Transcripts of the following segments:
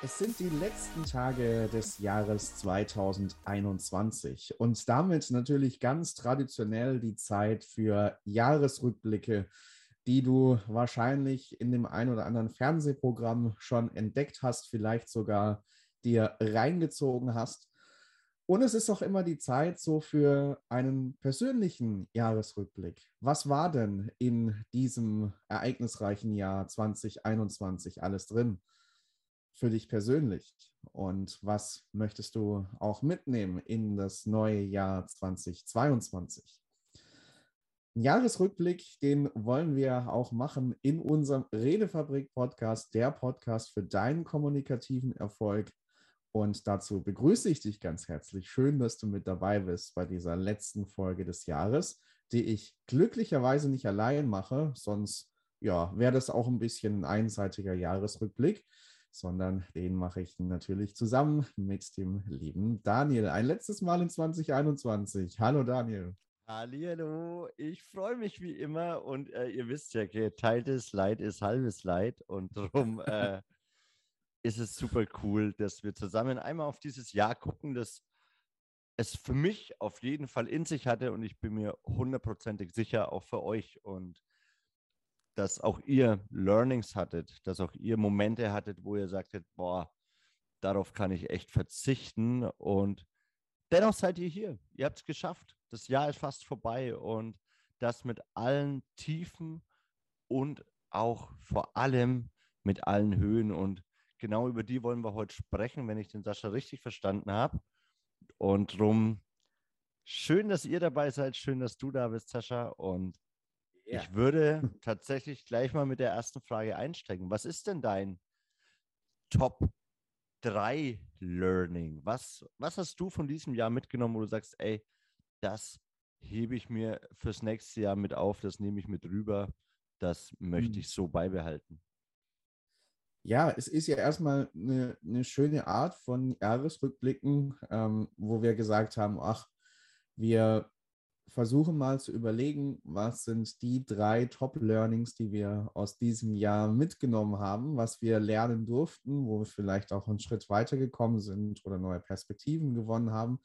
Es sind die letzten Tage des Jahres 2021 und damit natürlich ganz traditionell die Zeit für Jahresrückblicke, die du wahrscheinlich in dem ein oder anderen Fernsehprogramm schon entdeckt hast, vielleicht sogar dir reingezogen hast. Und es ist auch immer die Zeit so für einen persönlichen Jahresrückblick. Was war denn in diesem ereignisreichen Jahr 2021 alles drin? Für dich persönlich und was möchtest du auch mitnehmen in das neue Jahr 2022? Ein Jahresrückblick, den wollen wir auch machen in unserem Redefabrik-Podcast, der Podcast für deinen kommunikativen Erfolg. Und dazu begrüße ich dich ganz herzlich. Schön, dass du mit dabei bist bei dieser letzten Folge des Jahres, die ich glücklicherweise nicht allein mache, sonst ja, wäre das auch ein bisschen ein einseitiger Jahresrückblick sondern den mache ich natürlich zusammen mit dem lieben Daniel. Ein letztes Mal in 2021. Hallo Daniel. Hallo, ich freue mich wie immer und äh, ihr wisst ja, geteiltes Leid ist halbes Leid und darum äh, ist es super cool, dass wir zusammen einmal auf dieses Jahr gucken, das es für mich auf jeden Fall in sich hatte und ich bin mir hundertprozentig sicher, auch für euch. Und dass auch ihr Learnings hattet, dass auch ihr Momente hattet, wo ihr sagtet, boah, darauf kann ich echt verzichten. Und dennoch seid ihr hier. Ihr habt es geschafft. Das Jahr ist fast vorbei und das mit allen Tiefen und auch vor allem mit allen Höhen. Und genau über die wollen wir heute sprechen, wenn ich den Sascha richtig verstanden habe. Und drum schön, dass ihr dabei seid. Schön, dass du da bist, Sascha. Und ja. Ich würde tatsächlich gleich mal mit der ersten Frage einsteigen. Was ist denn dein Top 3 Learning? Was, was hast du von diesem Jahr mitgenommen, wo du sagst, ey, das hebe ich mir fürs nächste Jahr mit auf, das nehme ich mit rüber, das möchte hm. ich so beibehalten? Ja, es ist ja erstmal eine, eine schöne Art von Jahresrückblicken, ähm, wo wir gesagt haben, ach, wir versuche mal zu überlegen, was sind die drei Top-Learnings, die wir aus diesem Jahr mitgenommen haben, was wir lernen durften, wo wir vielleicht auch einen Schritt weitergekommen sind oder neue Perspektiven gewonnen haben.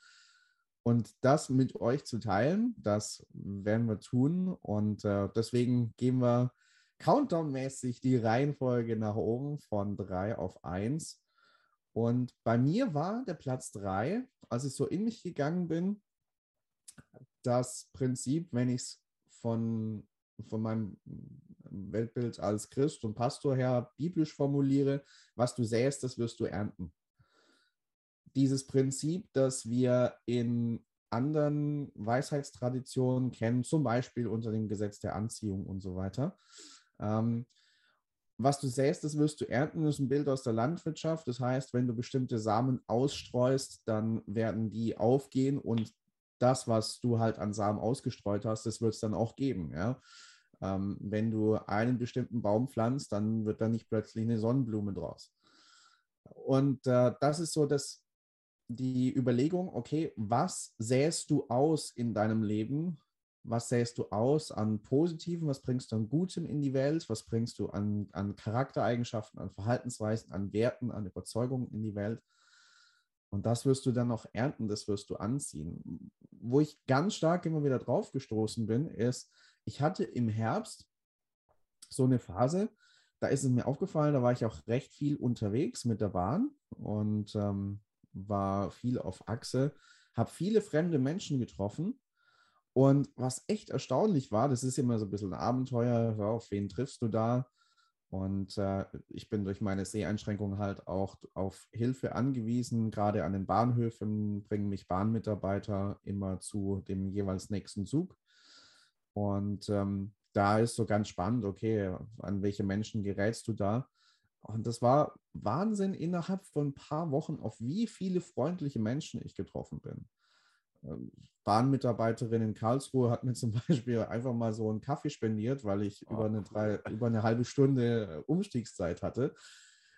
Und das mit euch zu teilen, das werden wir tun. Und äh, deswegen gehen wir Countdown-mäßig die Reihenfolge nach oben von drei auf eins. Und bei mir war der Platz drei, als ich so in mich gegangen bin, das Prinzip, wenn ich es von, von meinem Weltbild als Christ und Pastor her biblisch formuliere, was du säst, das wirst du ernten. Dieses Prinzip, das wir in anderen Weisheitstraditionen kennen, zum Beispiel unter dem Gesetz der Anziehung und so weiter. Ähm, was du säst, das wirst du ernten, ist ein Bild aus der Landwirtschaft. Das heißt, wenn du bestimmte Samen ausstreust, dann werden die aufgehen und das, was du halt an Samen ausgestreut hast, das wird es dann auch geben. Ja? Ähm, wenn du einen bestimmten Baum pflanzt, dann wird da nicht plötzlich eine Sonnenblume draus. Und äh, das ist so dass die Überlegung, okay, was säst du aus in deinem Leben? Was säst du aus an Positiven? Was bringst du an Gutem in die Welt? Was bringst du an, an Charaktereigenschaften, an Verhaltensweisen, an Werten, an Überzeugungen in die Welt? Und das wirst du dann auch ernten, das wirst du anziehen. Wo ich ganz stark immer wieder drauf gestoßen bin, ist, ich hatte im Herbst so eine Phase, da ist es mir aufgefallen, da war ich auch recht viel unterwegs mit der Bahn und ähm, war viel auf Achse, habe viele fremde Menschen getroffen. Und was echt erstaunlich war, das ist immer so ein bisschen ein Abenteuer, auf wen triffst du da? Und äh, ich bin durch meine Seheinschränkungen halt auch auf Hilfe angewiesen. Gerade an den Bahnhöfen bringen mich Bahnmitarbeiter immer zu dem jeweils nächsten Zug. Und ähm, da ist so ganz spannend, okay, an welche Menschen gerätst du da? Und das war Wahnsinn innerhalb von ein paar Wochen, auf wie viele freundliche Menschen ich getroffen bin. Bahnmitarbeiterin in Karlsruhe hat mir zum Beispiel einfach mal so einen Kaffee spendiert, weil ich oh, über, eine drei, über eine halbe Stunde äh, Umstiegszeit hatte.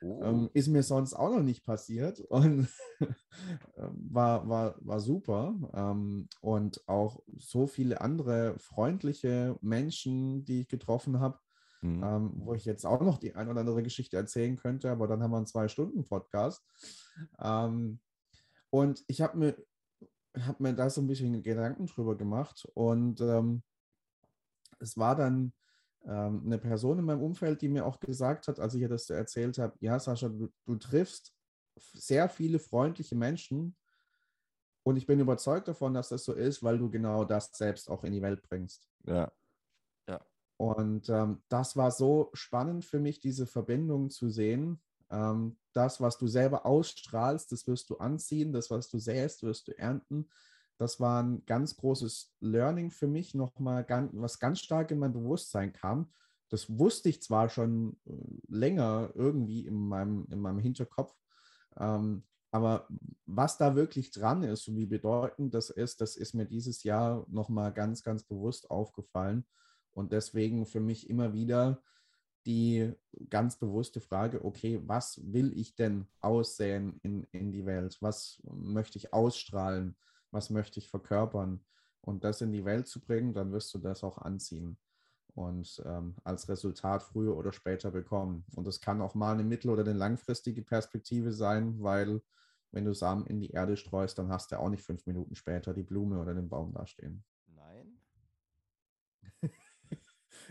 Oh. Ähm, ist mir sonst auch noch nicht passiert und ähm, war, war, war super. Ähm, und auch so viele andere freundliche Menschen, die ich getroffen habe. mhm. ähm, wo ich jetzt auch noch die ein oder andere Geschichte erzählen könnte, aber dann haben wir einen Zwei-Stunden-Podcast. Und ich habe mir, hab mir da so ein bisschen Gedanken drüber gemacht und ähm, es war dann ähm, eine Person in meinem Umfeld, die mir auch gesagt hat, als ich ihr das erzählt habe, ja, Sascha, du, du triffst sehr viele freundliche Menschen und ich bin überzeugt davon, dass das so ist, weil du genau das selbst auch in die Welt bringst. Ja. Ja. Und ähm, das war so spannend für mich, diese Verbindung zu sehen. Ähm, das, was du selber ausstrahlst, das wirst du anziehen, das, was du säst, wirst du ernten. Das war ein ganz großes Learning für mich, nochmal, ganz, was ganz stark in mein Bewusstsein kam. Das wusste ich zwar schon äh, länger irgendwie in meinem, in meinem Hinterkopf, ähm, aber was da wirklich dran ist und wie bedeutend das ist, das ist mir dieses Jahr nochmal ganz, ganz bewusst aufgefallen. Und deswegen für mich immer wieder die ganz bewusste Frage, okay, was will ich denn aussehen in, in die Welt? Was möchte ich ausstrahlen? Was möchte ich verkörpern? Und das in die Welt zu bringen, dann wirst du das auch anziehen und ähm, als Resultat früher oder später bekommen. Und das kann auch mal eine mittel- oder eine langfristige Perspektive sein, weil wenn du Samen in die Erde streust, dann hast du auch nicht fünf Minuten später die Blume oder den Baum dastehen.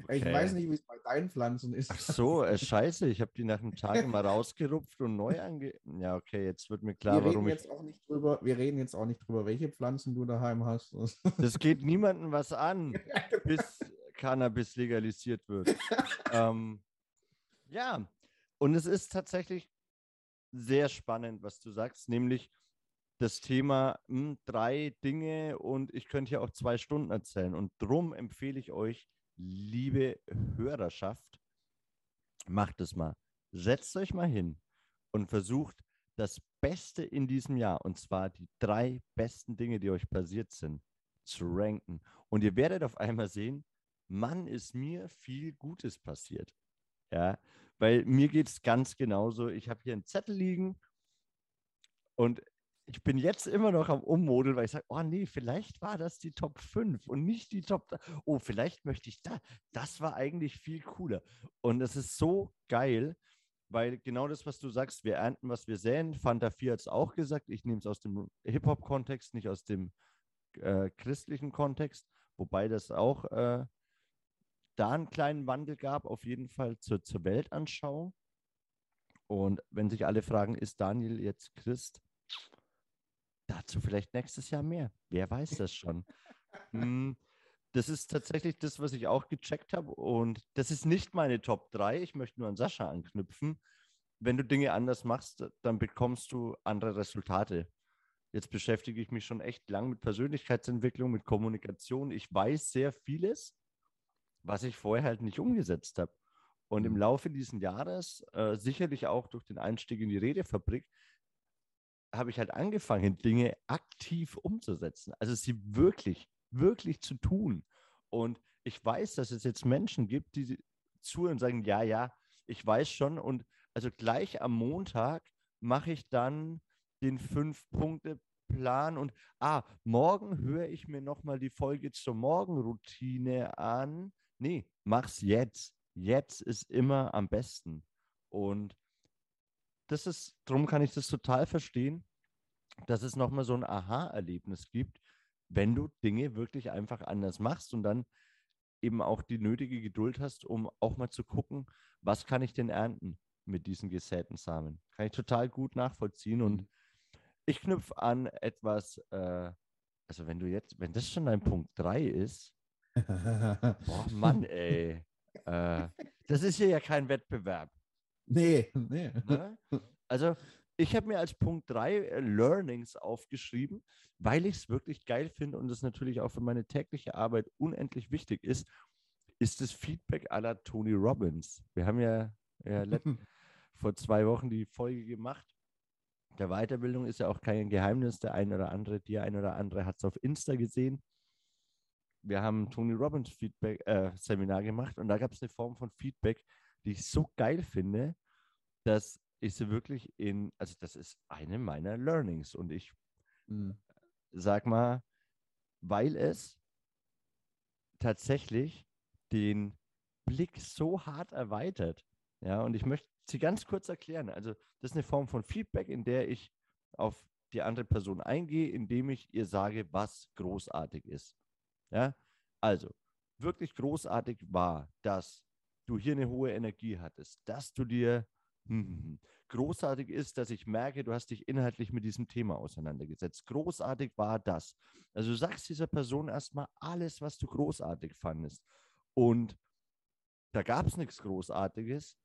Okay. Ich weiß nicht, wie es bei deinen Pflanzen ist. Ach so, äh, scheiße, ich habe die nach einem Tag mal rausgerupft und neu ange... Ja, okay, jetzt wird mir klar, wir warum jetzt Auch nicht drüber, wir reden jetzt auch nicht drüber, welche Pflanzen du daheim hast. Das geht niemandem was an, bis Cannabis legalisiert wird. ähm, ja, und es ist tatsächlich sehr spannend, was du sagst, nämlich das Thema mh, hm, drei Dinge und ich könnte ja auch zwei Stunden erzählen. Und darum empfehle ich euch, liebe Hörerschaft, macht es mal. Setzt euch mal hin und versucht das Beste in diesem Jahr, und zwar die drei besten Dinge, die euch passiert sind, zu ranken. Und ihr werdet auf einmal sehen, Mann, ist mir viel Gutes passiert. Ja, weil mir geht es ganz genauso. Ich habe hier einen Zettel liegen und ich bin jetzt immer noch am Ummodeln, weil ich sage, oh nee, vielleicht war das die Top 5 und nicht die Top 3. Oh, vielleicht möchte ich da. Das war eigentlich viel cooler. Und es ist so geil, weil genau das, was du sagst, wir ernten, was wir säen. Fanta 4 hat es auch gesagt. Ich nehme es aus dem Hip-Hop-Kontext, nicht aus dem äh, christlichen Kontext, wobei das auch äh, da einen kleinen Wandel gab, auf jeden Fall zur, zur Weltanschauung. Und wenn sich alle fragen, ist Daniel jetzt Christ? Dazu vielleicht nächstes Jahr mehr. Wer weiß das schon. Hm, das ist tatsächlich das, was ich auch gecheckt habe. Und das ist nicht meine Top 3. Ich möchte nur an Sascha anknüpfen. Wenn du Dinge anders machst, dann bekommst du andere Resultate. Jetzt beschäftige ich mich schon echt lang mit Persönlichkeitsentwicklung, mit Kommunikation. Ich weiß sehr vieles, was ich vorher halt nicht umgesetzt habe. Und im mhm. Laufe dieses Jahres, äh, sicherlich auch durch den Einstieg in die Redefabrik, habe ich halt angefangen, Dinge aktiv umzusetzen. Also sie wirklich, wirklich zu tun. Und ich weiß, dass es jetzt Menschen gibt, die zuhören und sagen, ja, ja, ich weiß schon. Und also gleich am Montag mache ich dann den Fünf-Punkte-Plan und ah, morgen höre ich mir nochmal die Folge zur Morgenroutine an nee, mach's jetzt. Jetzt ist immer am besten. Und das ist, darum kann ich das total verstehen, dass es nochmal so ein Aha-Erlebnis gibt, wenn du Dinge wirklich einfach anders machst und dann eben auch die nötige Geduld hast, um auch mal zu gucken, was kann ich denn ernten mit diesen gesäten Samen. Kann ich total gut nachvollziehen und mhm. ich knüpfe an etwas, äh, also wenn du jetzt, wenn das schon dein Punkt 3 ist, Boah, Mann, ey. Äh, das ist hier ja kein Wettbewerb. Nee, nee. Ne? Also, ich habe mir als Punkt 3 äh, Learnings aufgeschrieben, weil ich es wirklich geil finde und es natürlich auch für meine tägliche Arbeit unendlich wichtig ist, ist das Feedback aller Tony Robbins. Wir haben ja, ja vor zwei Wochen die Folge gemacht. Der Weiterbildung ist ja auch kein Geheimnis. Der ein oder andere, die ein oder andere hat es auf Insta gesehen wir haben Tony Robbins Feedback äh, Seminar gemacht und da gab es eine Form von Feedback, die ich so geil finde, dass ich sie wirklich in, also das ist eine meiner Learnings und ich mhm. sag mal, weil es tatsächlich den Blick so hart erweitert. Ja, und ich möchte sie ganz kurz erklären. Also, das ist eine Form von Feedback, in der ich auf die andere Person eingehe, indem ich ihr sage, was großartig ist. Ja, also, wirklich großartig war, dass du hier eine hohe Energie hattest, dass du dir hm, hm, hm, großartig ist, dass ich merke, du hast dich inhaltlich mit diesem Thema auseinandergesetzt. Großartig war das. Also du sagst dieser Person erstmal alles, was du großartig fandest. Und da gab es nichts Großartiges.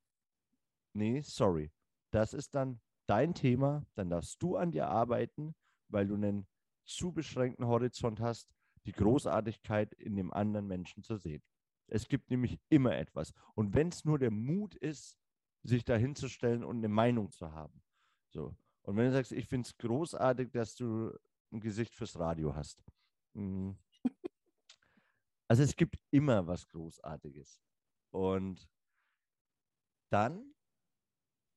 Nee, sorry. Das ist dann dein Thema. Dann darfst du an dir arbeiten, weil du einen zu beschränkten Horizont hast, die Großartigkeit in dem anderen Menschen zu sehen. Es gibt nämlich immer etwas. Und wenn es nur der Mut ist, sich da hinzustellen und eine Meinung zu haben. So. Und wenn du sagst, ich finde es großartig, dass du ein Gesicht fürs Radio hast. Mhm. Also es gibt immer was Großartiges. Und dann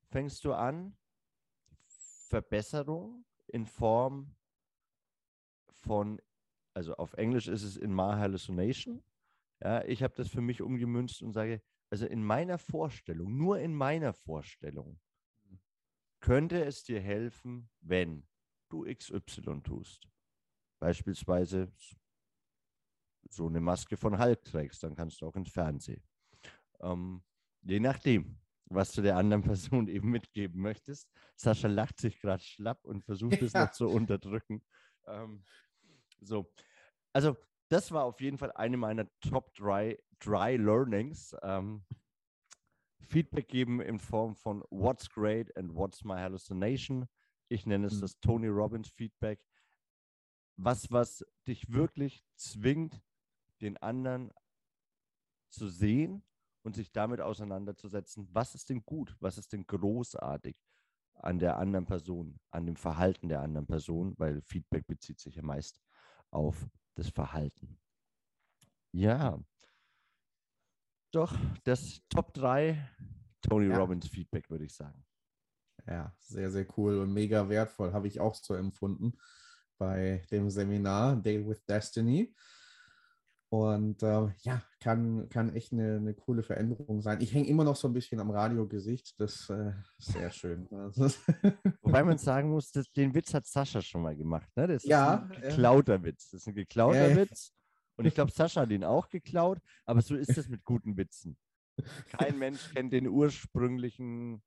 fängst du an, Verbesserung in Form von, also auf Englisch ist es in My Hallucination. Ja, ich habe das für mich umgemünzt und sage, also in meiner Vorstellung, nur in meiner Vorstellung, könnte es dir helfen, wenn du XY tust. Beispielsweise so eine Maske von Hulk trägst, dann kannst du auch ins Fernsehen. Ähm, je nachdem, was du der anderen Person eben mitgeben möchtest. Sascha lacht sich gerade schlapp und versucht es noch zu unterdrücken. Ähm, so, also das war auf jeden Fall eine meiner Top Dry, dry Learnings. Ähm, Feedback geben in Form von What's great and What's my hallucination. Ich nenne es mhm. das Tony Robbins Feedback. Was, was dich wirklich zwingt, den anderen zu sehen und sich damit auseinanderzusetzen, was ist denn gut, was ist denn großartig an der anderen Person, an dem Verhalten der anderen Person, weil Feedback bezieht sich ja meist auf das Verhalten. Ja, doch, das Top 3 Tony ja. Robbins Feedback, würde ich sagen. Ja, sehr, sehr cool und mega wertvoll, habe ich auch so empfunden bei dem Seminar Day with Destiny. Und äh, ja, kann, kann echt eine, eine coole Veränderung sein. Ich hänge immer noch so ein bisschen am Radiogesicht. Das äh, ist sehr schön. Wobei man sagen muss, dass, den Witz hat Sascha schon mal gemacht. Ne? Das ja, ist ein geklauter äh, Witz. Das ist ein geklauter äh, Witz. Und ich glaube, Sascha hat ihn auch geklaut. Aber so ist es mit guten Witzen. Kein Mensch kennt den ursprünglichen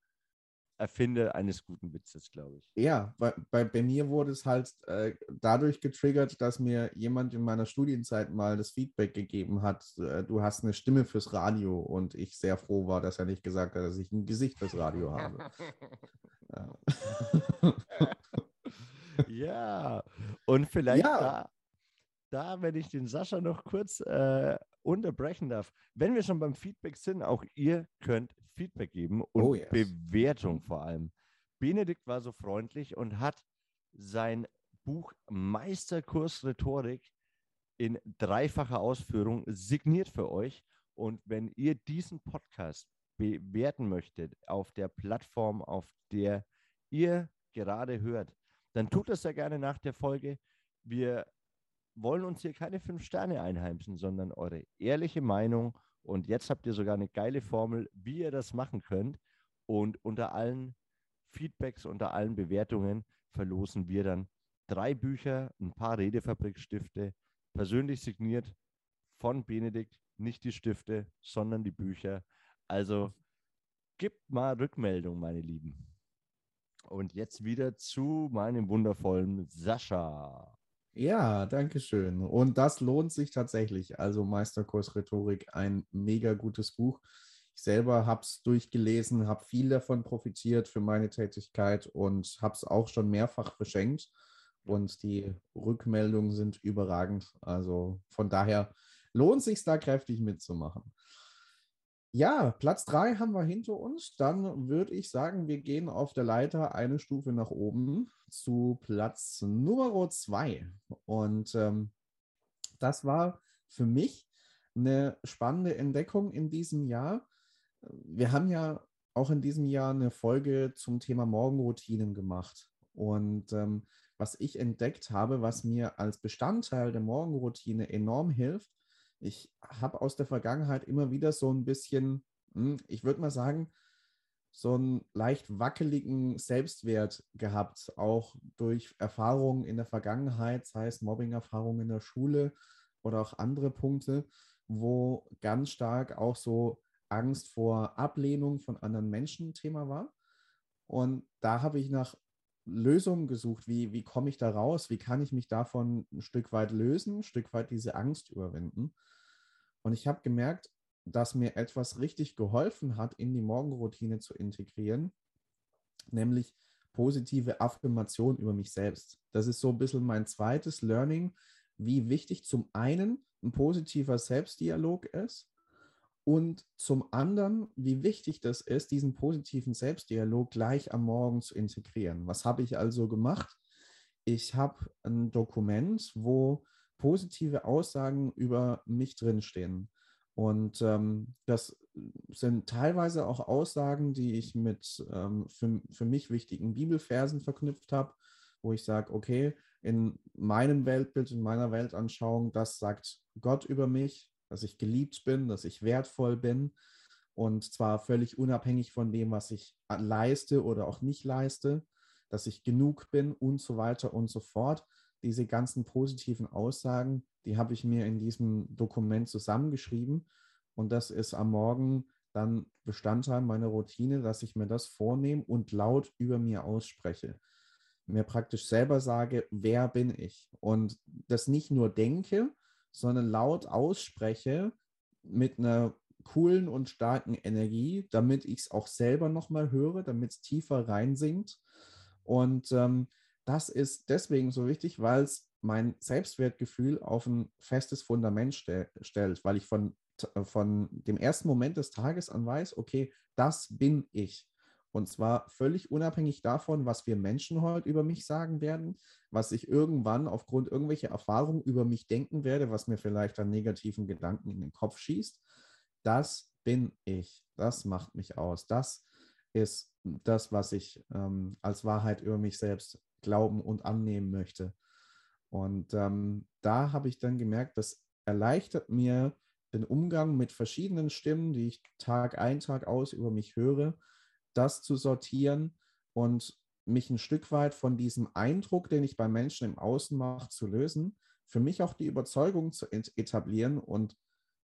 Erfinder eines guten Witzes, glaube ich. Ja, bei, bei, bei, mir wurde es halt äh, dadurch getriggert, dass mir jemand in meiner Studienzeit mal das Feedback gegeben hat, äh, du hast eine Stimme fürs Radio und ich sehr froh war, dass er nicht gesagt hat, dass ich ein Gesicht fürs Radio habe. ja. ja, und vielleicht ja. da da, wenn ich den Sascha noch kurz äh, unterbrechen darf, wenn wir schon beim Feedback sind, auch ihr könnt Feedback geben und oh yes. Bewertung vor allem. Benedikt war so freundlich und hat sein Buch Meisterkurs Rhetorik in dreifacher Ausführung signiert für euch. Und wenn ihr diesen Podcast bewerten möchtet auf der Plattform, auf der ihr gerade hört, dann tut das sehr gerne nach der Folge. Wir wollen uns hier keine fünf Sterne einheimsen, sondern eure ehrliche Meinung. Und jetzt habt ihr sogar eine geile Formel, wie ihr das machen könnt. Und unter allen Feedbacks, unter allen Bewertungen verlosen wir dann drei Bücher, ein paar Redefabrikstifte, persönlich signiert von Benedikt, nicht die Stifte, sondern die Bücher. Also gibt mal Rückmeldung, meine Lieben. Und jetzt wieder zu meinem wundervollen Sascha. Ja, danke schön. Und das lohnt sich tatsächlich. Also Meisterkurs Rhetorik, ein mega gutes Buch. Ich selber habe es durchgelesen, habe viel davon profitiert für meine Tätigkeit und habe es auch schon mehrfach verschenkt. Und die Rückmeldungen sind überragend. Also von daher lohnt sich da kräftig mitzumachen. Ja, Platz 3 haben wir hinter uns. Dann würde ich sagen, wir gehen auf der Leiter eine Stufe nach oben zu Platz Nummer 2. Und ähm, das war für mich eine spannende Entdeckung in diesem Jahr. Wir haben ja auch in diesem Jahr eine Folge zum Thema Morgenroutinen gemacht. Und ähm, was ich entdeckt habe, was mir als Bestandteil der Morgenroutine enorm hilft, ich habe aus der Vergangenheit immer wieder so ein bisschen, hm, ich würde mal sagen, so einen leicht wackeligen Selbstwert gehabt, auch durch Erfahrungen in der Vergangenheit, sei es Mobbing-Erfahrungen in der Schule oder auch andere Punkte, wo ganz stark auch so Angst vor Ablehnung von anderen Menschen Thema war. Und da habe ich nach Lösungen gesucht. Wie, wie komme ich da raus? Wie kann ich mich davon ein Stück weit lösen, ein Stück weit diese Angst überwinden? Und ich habe gemerkt, dass mir etwas richtig geholfen hat, in die Morgenroutine zu integrieren, nämlich positive Affirmation über mich selbst. Das ist so ein bisschen mein zweites Learning, wie wichtig zum einen ein positiver Selbstdialog ist und zum anderen, wie wichtig das ist, diesen positiven Selbstdialog gleich am Morgen zu integrieren. Was habe ich also gemacht? Ich habe ein Dokument, wo positive Aussagen über mich drinstehen. Und ähm, das sind teilweise auch Aussagen, die ich mit ähm, für, für mich wichtigen Bibelversen verknüpft habe, wo ich sage, okay, in meinem Weltbild, in meiner Weltanschauung, das sagt Gott über mich, dass ich geliebt bin, dass ich wertvoll bin. Und zwar völlig unabhängig von dem, was ich leiste oder auch nicht leiste, dass ich genug bin und so weiter und so fort. Diese ganzen positiven Aussagen, die habe ich mir in diesem Dokument zusammengeschrieben und das ist am Morgen dann Bestandteil meiner Routine, dass ich mir das vornehme und laut über mir ausspreche. Mir praktisch selber sage, wer bin ich? Und das nicht nur denke, sondern laut ausspreche mit einer coolen und starken Energie, damit ich es auch selber nochmal höre, damit es tiefer reinsinkt. Und ähm, das ist deswegen so wichtig, weil es mein Selbstwertgefühl auf ein festes Fundament ste stellt, weil ich von, von dem ersten Moment des Tages an weiß, okay, das bin ich. Und zwar völlig unabhängig davon, was wir Menschen heute über mich sagen werden, was ich irgendwann aufgrund irgendwelcher Erfahrungen über mich denken werde, was mir vielleicht an negativen Gedanken in den Kopf schießt. Das bin ich. Das macht mich aus. Das ist das, was ich ähm, als Wahrheit über mich selbst glauben und annehmen möchte. Und ähm, da habe ich dann gemerkt, das erleichtert mir den Umgang mit verschiedenen Stimmen, die ich Tag ein, Tag aus über mich höre, das zu sortieren und mich ein Stück weit von diesem Eindruck, den ich bei Menschen im Außen mache, zu lösen, für mich auch die Überzeugung zu etablieren. Und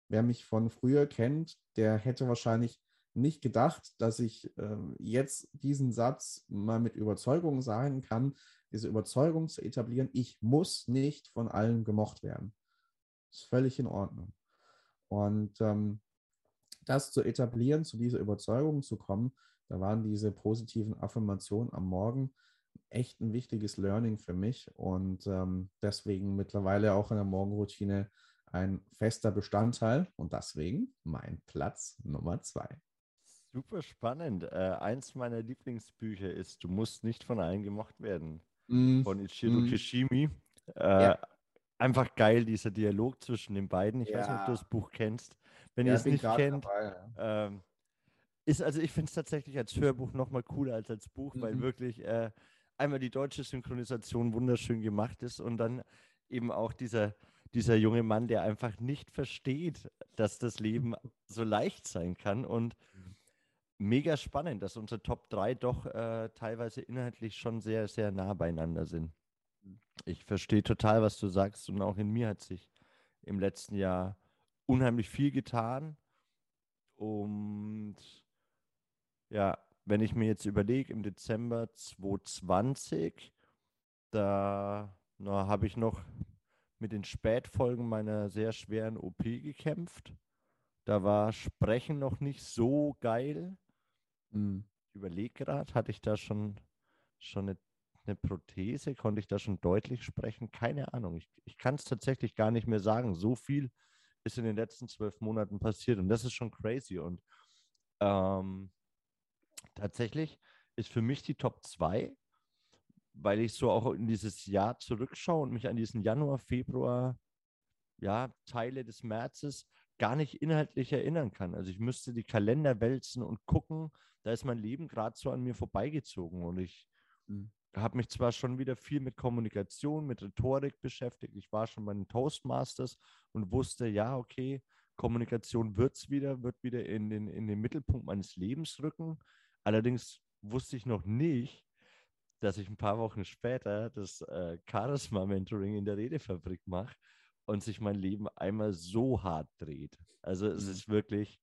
wer mich von früher kennt, der hätte wahrscheinlich nicht gedacht, dass ich äh, jetzt diesen Satz mal mit Überzeugung sagen kann, diese Überzeugung zu etablieren, ich muss nicht von allen gemocht werden. Ist völlig in Ordnung. Und ähm, das zu etablieren, zu dieser Überzeugung zu kommen, da waren diese positiven Affirmationen am Morgen echt ein wichtiges Learning für mich und ähm, deswegen mittlerweile auch in der Morgenroutine ein fester Bestandteil und deswegen mein Platz Nummer zwei. Super spannend. Äh, eins meiner Lieblingsbücher ist Du musst nicht von allen gemocht werden mm. von Ichiro mm. Kishimi. Äh, ja. Einfach geil, dieser Dialog zwischen den beiden. Ich ja. weiß nicht, ob du das Buch kennst. Wenn ja, ihr es nicht kennt, dabei, ähm, ist also ich finde es tatsächlich als Hörbuch noch mal cooler als als Buch, mhm. weil wirklich äh, einmal die deutsche Synchronisation wunderschön gemacht ist und dann eben auch dieser dieser junge Mann, der einfach nicht versteht, dass das Leben so leicht sein kann und mega spannend, dass unsere Top 3 doch äh, teilweise inhaltlich schon sehr, sehr nah beieinander sind. Ich verstehe total, was du sagst und auch in mir hat sich im letzten Jahr unheimlich viel getan. Und ja, wenn ich mir jetzt überlege, im Dezember 2020, da habe ich noch mit den Spätfolgen meiner sehr schweren OP gekämpft. Da war Sprechen noch nicht so geil. Mhm. Ich überlege gerade, hatte ich da schon, schon eine, eine, Prothese? Konnte ich da schon deutlich sprechen? Keine Ahnung. Ich, ich kann es tatsächlich gar nicht mehr sagen. So viel ist in den letzten zwölf Monaten passiert und das ist schon crazy. Und ähm, tatsächlich ist für mich die Top 2, weil ich so auch in dieses Jahr zurückschaue und mich an diesen Januar, Februar, ja, Teile des Märzes gar nicht inhaltlich erinnern kann. Also ich müsste die Kalender wälzen und gucken, da ist mein Leben gerade so an mir vorbeigezogen und ich mhm. Habe mich zwar schon wieder viel mit Kommunikation, mit Rhetorik beschäftigt. Ich war schon bei den Toastmasters und wusste, ja, okay, Kommunikation wird es wieder, wird wieder in den, in den Mittelpunkt meines Lebens rücken. Allerdings wusste ich noch nicht, dass ich ein paar Wochen später das äh, Charisma-Mentoring in der Redefabrik mache und sich mein Leben einmal so hart dreht. Also es mhm. ist wirklich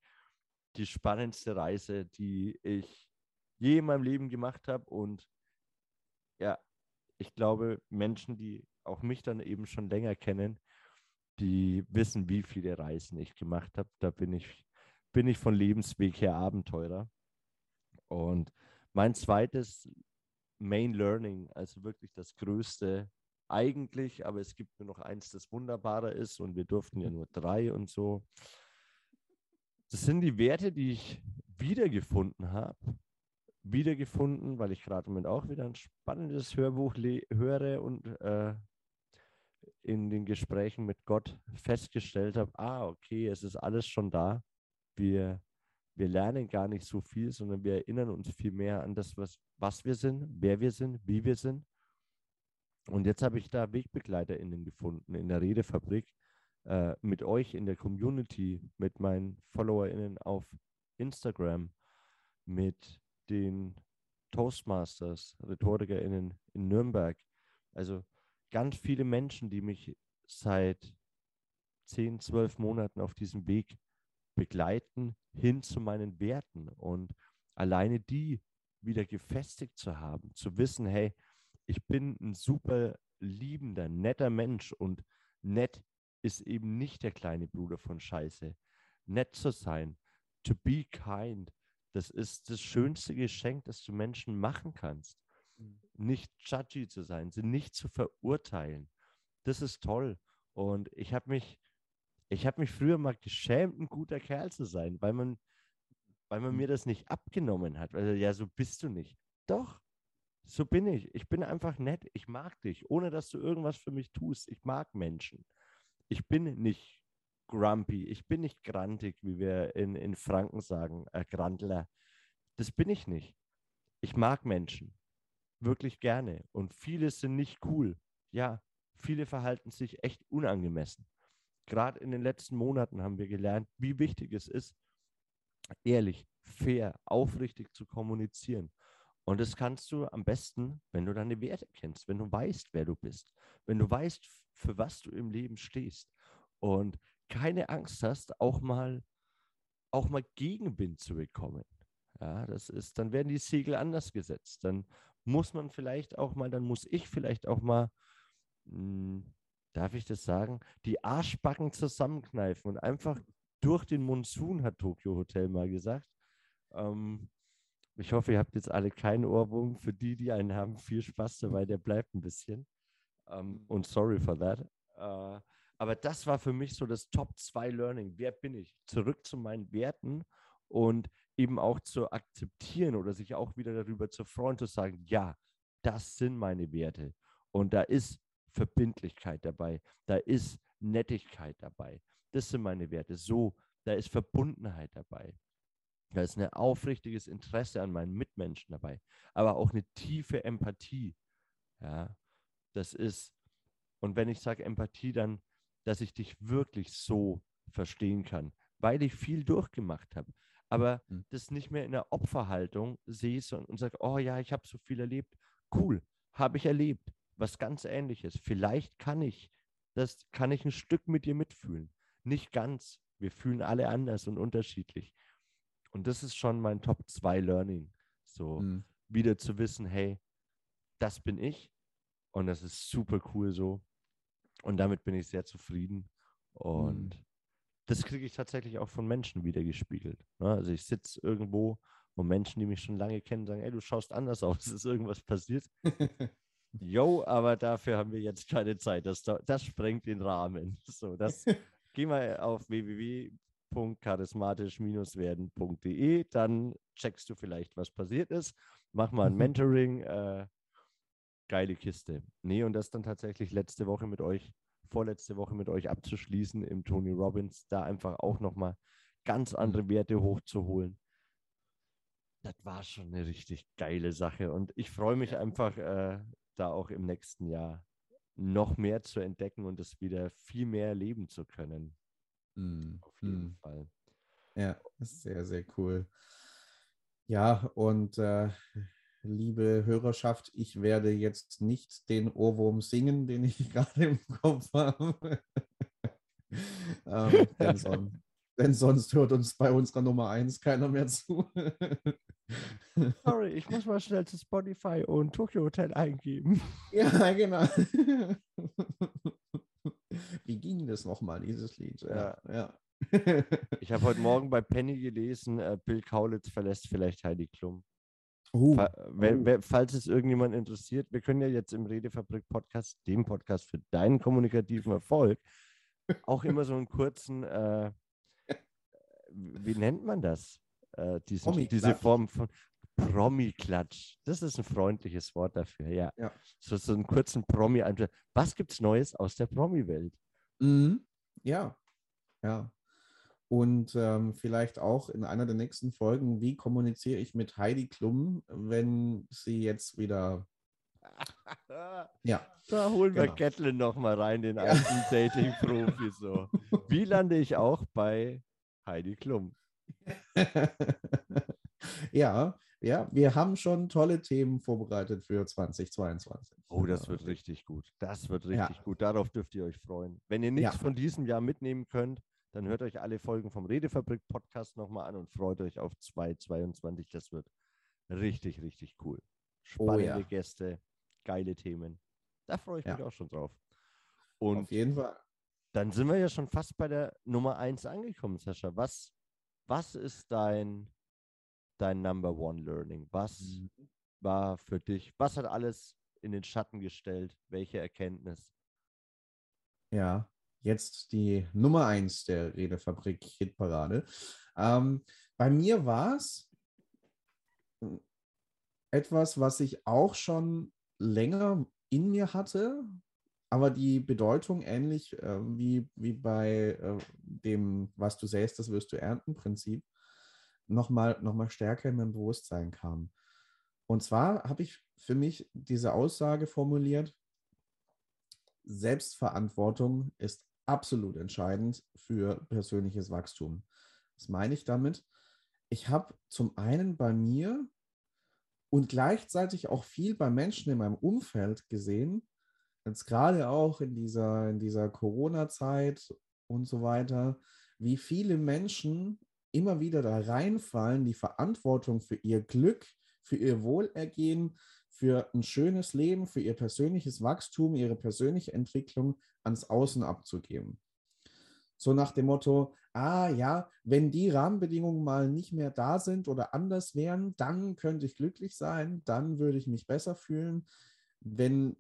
die spannendste Reise, die ich je in meinem Leben gemacht habe. Und ja, ich glaube, Menschen, die auch mich dann eben schon länger kennen, die wissen, wie viele Reisen ich gemacht habe. Da bin ich, bin ich von Lebensweg her Abenteurer. Und mein zweites Main Learning, also wirklich das Größte eigentlich, aber es gibt nur noch eins, das wunderbarer ist und wir durften ja nur drei und so. Das sind die Werte, die ich wiedergefunden habe. Wiedergefunden, weil ich gerade im Moment auch wieder ein spannendes Hörbuch höre und äh, in den Gesprächen mit Gott festgestellt habe, ah, okay, es ist alles schon da. Wir, wir lernen gar nicht so viel, sondern wir erinnern uns viel mehr an das, was, was wir sind, wer wir sind, wie wir sind. Und jetzt habe ich da WegbegleiterInnen gefunden in der Redefabrik äh, mit euch in der Community, mit meinen FollowerInnen auf Instagram, mit den Toastmasters, RhetorikerInnen in Nürnberg. Also ganz viele Menschen, die mich seit zehn, zwölf Monaten auf diesem Weg begleiten hin zu meinen Werten und alleine die wieder gefestigt zu haben, zu wissen, hey, ich bin ein super liebender, netter Mensch und nett ist eben nicht der kleine Bruder von Scheiße. Nett zu sein, to be kind, das ist das schönste Geschenk, das du Menschen machen kannst. Mhm. Nicht judgy zu sein, sie nicht zu verurteilen. Das ist toll. Und ich habe mich, ich habe mich früher mal geschämt, ein guter Kerl zu sein, weil man, weil man mhm. mir das nicht abgenommen hat. Also, ja, so bist du nicht. Doch, so bin ich. Ich bin einfach nett. Ich mag dich, ohne dass du irgendwas für mich tust. Ich mag Menschen ich bin nicht grumpy, ich bin nicht grantig, wie wir in, in Franken sagen, äh, Grandler. Das bin ich nicht. Ich mag Menschen wirklich gerne und viele sind nicht cool. Ja, viele verhalten sich echt unangemessen. Gerade in den letzten Monaten haben wir gelernt, wie wichtig es ist, ehrlich, fair, aufrichtig zu kommunizieren. Und das kannst du am besten, wenn du deine Werte kennst, wenn du weißt, wer du bist, wenn du weißt, für was du im Leben stehst und keine Angst hast, auch mal, auch mal Gegenwind zu bekommen. Ja, das ist, dann werden die Segel anders gesetzt. Dann muss man vielleicht auch mal, dann muss ich vielleicht auch mal, mh, hm, darf ich das sagen, die Arschbacken zusammenkneifen und einfach durch den Monsun, hat Tokyo Hotel mal gesagt. Ähm, ich hoffe, ihr habt jetzt alle keinen Ohrwurm. Für die, die einen haben, viel Spaß dabei, der bleibt ein bisschen. Ähm, und sorry for that. Uh, aber das war für mich so das Top 2 Learning. Wer bin ich? Zurück zu meinen Werten und eben auch zu akzeptieren oder sich auch wieder darüber zu freuen, zu sagen, ja, das sind meine Werte. Und da ist Verbindlichkeit dabei, da ist Nettigkeit dabei. Das sind meine Werte. So, da ist Verbundenheit dabei. Da ist ein aufrichtiges Interesse an meinen Mitmenschen dabei, aber auch eine tiefe Empathie. Ja, das ist, und wenn ich sage Empathie, dann, dass ich dich wirklich so verstehen kann, weil ich viel durchgemacht habe. Aber mhm. das nicht mehr in der Opferhaltung sehe und, und sage, oh ja, ich habe so viel erlebt. Cool, habe ich erlebt. Was ganz ähnliches. Vielleicht kann ich, das kann ich ein Stück mit dir mitfühlen. Nicht ganz. Wir fühlen alle anders und unterschiedlich. Und das ist schon mein Top 2 Learning. So mhm. wieder zu wissen, hey, das bin ich und das ist super cool so. Und damit bin ich sehr zufrieden. Und mhm. das kriege ich tatsächlich auch von Menschen wieder gespiegelt. Ne? Also ich sitze irgendwo und Menschen, die mich schon lange kennen, sagen, ey, du schaust anders aus, ist irgendwas passiert? Jo, aber dafür haben wir jetzt keine Zeit. Das, das sprengt den Rahmen. So, das geh mal auf www www.charismatisch-werden.de. Dann checkst du vielleicht, was passiert ist. Mach mal ein Mentoring. Äh, geile Kiste. Nee, und das dann tatsächlich letzte Woche mit euch, vorletzte Woche mit euch abzuschließen im Tony Robbins, da einfach auch nochmal ganz andere Werte hochzuholen. das war schon eine richtig geile Sache. Und ich freue mich einfach, äh, da auch im nächsten Jahr noch mehr zu entdecken und es wieder viel mehr erleben zu können. Mm, Auf jeden mm. Fall. Ja, sehr, sehr cool. Ja, und äh, liebe Hörerschaft, ich werde jetzt nicht den Ohrwurm singen, den ich gerade im Kopf habe. ähm, denn, son denn sonst hört uns bei unserer Nummer 1 keiner mehr zu. Sorry, ich muss mal schnell zu Spotify und Tokyo Hotel eingeben. ja, genau. Wie ging das nochmal, dieses Lied? Ja, ja. Ich habe heute Morgen bei Penny gelesen, äh, Bill Kaulitz verlässt vielleicht Heidi Klum. Fa wer, wer, falls es irgendjemand interessiert, wir können ja jetzt im Redefabrik-Podcast, dem Podcast für deinen kommunikativen Erfolg, auch immer so einen kurzen, äh, wie nennt man das? Äh, diesen, diese. Form von Promi-Klatsch. Das ist ein freundliches Wort dafür, ja. Ja. So, so einen kurzen promi -Einblick. Was gibt's Neues aus der Promi-Welt? Mhm. Ja, ja. Und ähm, vielleicht auch in einer der nächsten Folgen, wie kommuniziere ich mit Heidi Klum, wenn sie jetzt wieder, ja, Da holen wir Genau. Gatlin noch mal rein, den alten Dating-Profi. So. Wie lande ich auch bei Heidi Klum? ja, ja, wir haben schon tolle Themen vorbereitet für 2022. Oh, das wird richtig gut. Das wird Ja. richtig gut. Darauf dürft ihr euch freuen. Wenn ihr nichts Ja. von diesem Jahr mitnehmen könnt, dann hört euch alle Folgen vom Redefabrik-Podcast nochmal an und freut euch auf 2022. Das wird richtig, richtig cool. Spannende Oh ja. Gäste, geile Themen. Da freue ich Ja. mich auch schon drauf. Und Auf jeden Fall. dann sind wir ja schon fast bei der Nummer 1 angekommen, Sascha. Was, was ist dein, dein Number One Learning? Was Mhm. war für dich, was hat alles in den Schatten gestellt? Welche Erkenntnis? Ja, jetzt die Nummer eins der Redefabrik Hitparade. Ähm, bei mir war es etwas, was ich auch schon länger in mir hatte, aber die Bedeutung ähnlich äh, wie, wie bei äh, dem, was du säst, das wirst du ernten Prinzip, nochmal noch mal stärker in mein Bewusstsein kam. Und zwar habe ich für mich diese Aussage formuliert, Selbstverantwortung ist absolut entscheidend für persönliches Wachstum. Was meine ich damit? Ich habe zum einen bei mir und gleichzeitig auch viel bei Menschen in meinem Umfeld gesehen, jetzt gerade auch in dieser, in dieser Corona-Zeit und so weiter, wie viele Menschen immer wieder da reinfallen, die Verantwortung für ihr Glück, für ihr Wohlergehen, für ein schönes Leben, für ihr persönliches Wachstum, ihre persönliche Entwicklung ans Außen abzugeben. So nach dem Motto, ah ja, wenn die Rahmenbedingungen mal nicht mehr da sind oder anders wären, dann könnte ich glücklich sein, dann würde ich mich besser fühlen. Wenn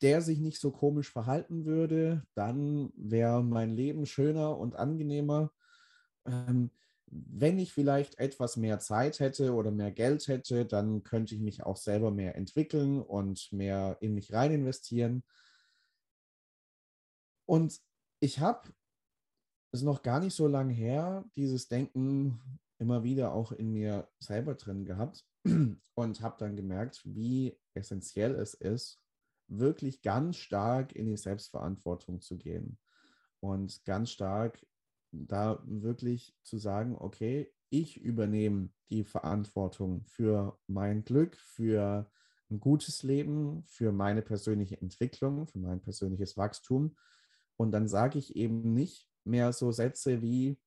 der sich nicht so komisch verhalten würde, dann wäre mein Leben schöner und angenehmer. Ähm, wenn ich vielleicht etwas mehr Zeit hätte oder mehr Geld hätte, dann könnte ich mich auch selber mehr entwickeln und mehr in mich rein investieren. Und ich habe es noch gar nicht so lange her, dieses Denken immer wieder auch in mir selber drin gehabt und habe dann gemerkt, wie essentiell es ist, wirklich ganz stark in die Selbstverantwortung zu gehen und ganz stark da wirklich zu sagen, okay, ich übernehme die Verantwortung für mein Glück, für ein gutes Leben, für meine persönliche Entwicklung, für mein persönliches Wachstum. Und dann sage ich eben nicht mehr so Sätze wie,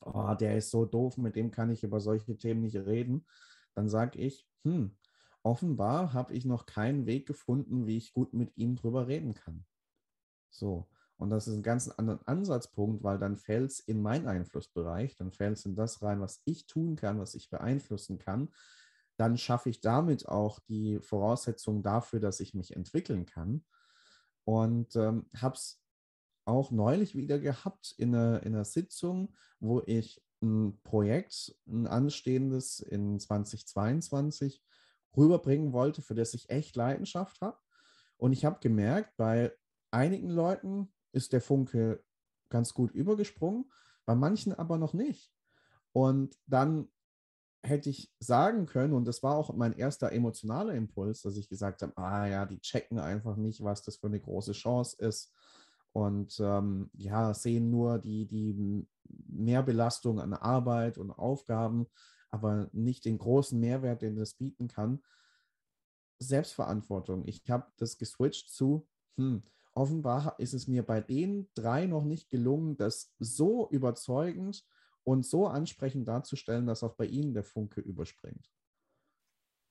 oh, der ist so doof, mit dem kann ich über solche Themen nicht reden. Dann sage ich, hm, offenbar habe ich noch keinen Weg gefunden, wie ich gut mit ihm drüber reden kann. So. Und das ist ein ganz anderer Ansatzpunkt, weil dann fällt es in meinen Einflussbereich, dann fällt es in das rein, was ich tun kann, was ich beeinflussen kann. Dann schaffe ich damit auch die Voraussetzungen dafür, dass ich mich entwickeln kann. Und ähm, habe es auch neulich wieder gehabt in einer, in einer Sitzung, wo ich ein Projekt, ein anstehendes in 2022 rüberbringen wollte, für das ich echt Leidenschaft habe. Und ich habe gemerkt, bei einigen Leuten ist der Funke ganz gut übergesprungen, bei manchen aber noch nicht. Und dann hätte ich sagen können, und das war auch mein erster emotionaler Impuls, dass ich gesagt habe, ah ja, die checken einfach nicht, was das für eine große Chance ist. Und ähm, ja, sehen nur die, die Mehrbelastung an Arbeit und Aufgaben, aber nicht den großen Mehrwert, den das bieten kann. Selbstverantwortung. Ich habe das geswitcht zu, hm, offenbar ist es mir bei den drei noch nicht gelungen, das so überzeugend und so ansprechend darzustellen, dass auch bei ihnen der Funke überspringt.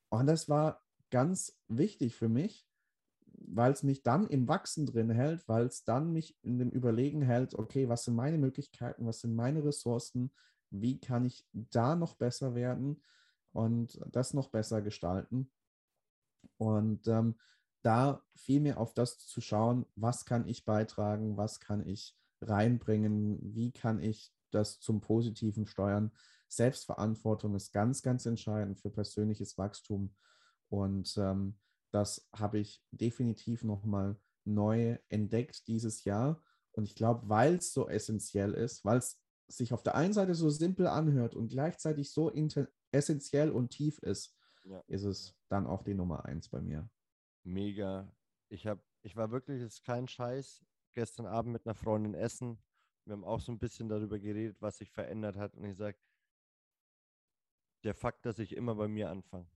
Und das war ganz wichtig für mich, weil es mich dann im Wachsen drin hält, weil es dann mich in dem Überlegen hält, okay, was sind meine Möglichkeiten, was sind meine Ressourcen, wie kann ich da noch besser werden und das noch besser gestalten. Und ähm, da viel mehr auf das zu schauen, was kann ich beitragen, was kann ich reinbringen, wie kann ich das zum Positiven steuern. Selbstverantwortung ist ganz, ganz entscheidend für persönliches Wachstum. Und ähm, das habe ich definitiv nochmal neu entdeckt dieses Jahr. Und ich glaube, weil es so essentiell ist, weil es sich auf der einen Seite so simpel anhört und gleichzeitig so essentiell und tief ist, ja. ist es dann auch die Nummer eins bei mir. Mega. Ich habe, ich war wirklich, es ist kein Scheiß, gestern Abend mit einer Freundin essen. Wir haben auch so ein bisschen darüber geredet, was sich verändert hat. Und ich sage, der Fakt, dass ich immer bei mir anfange.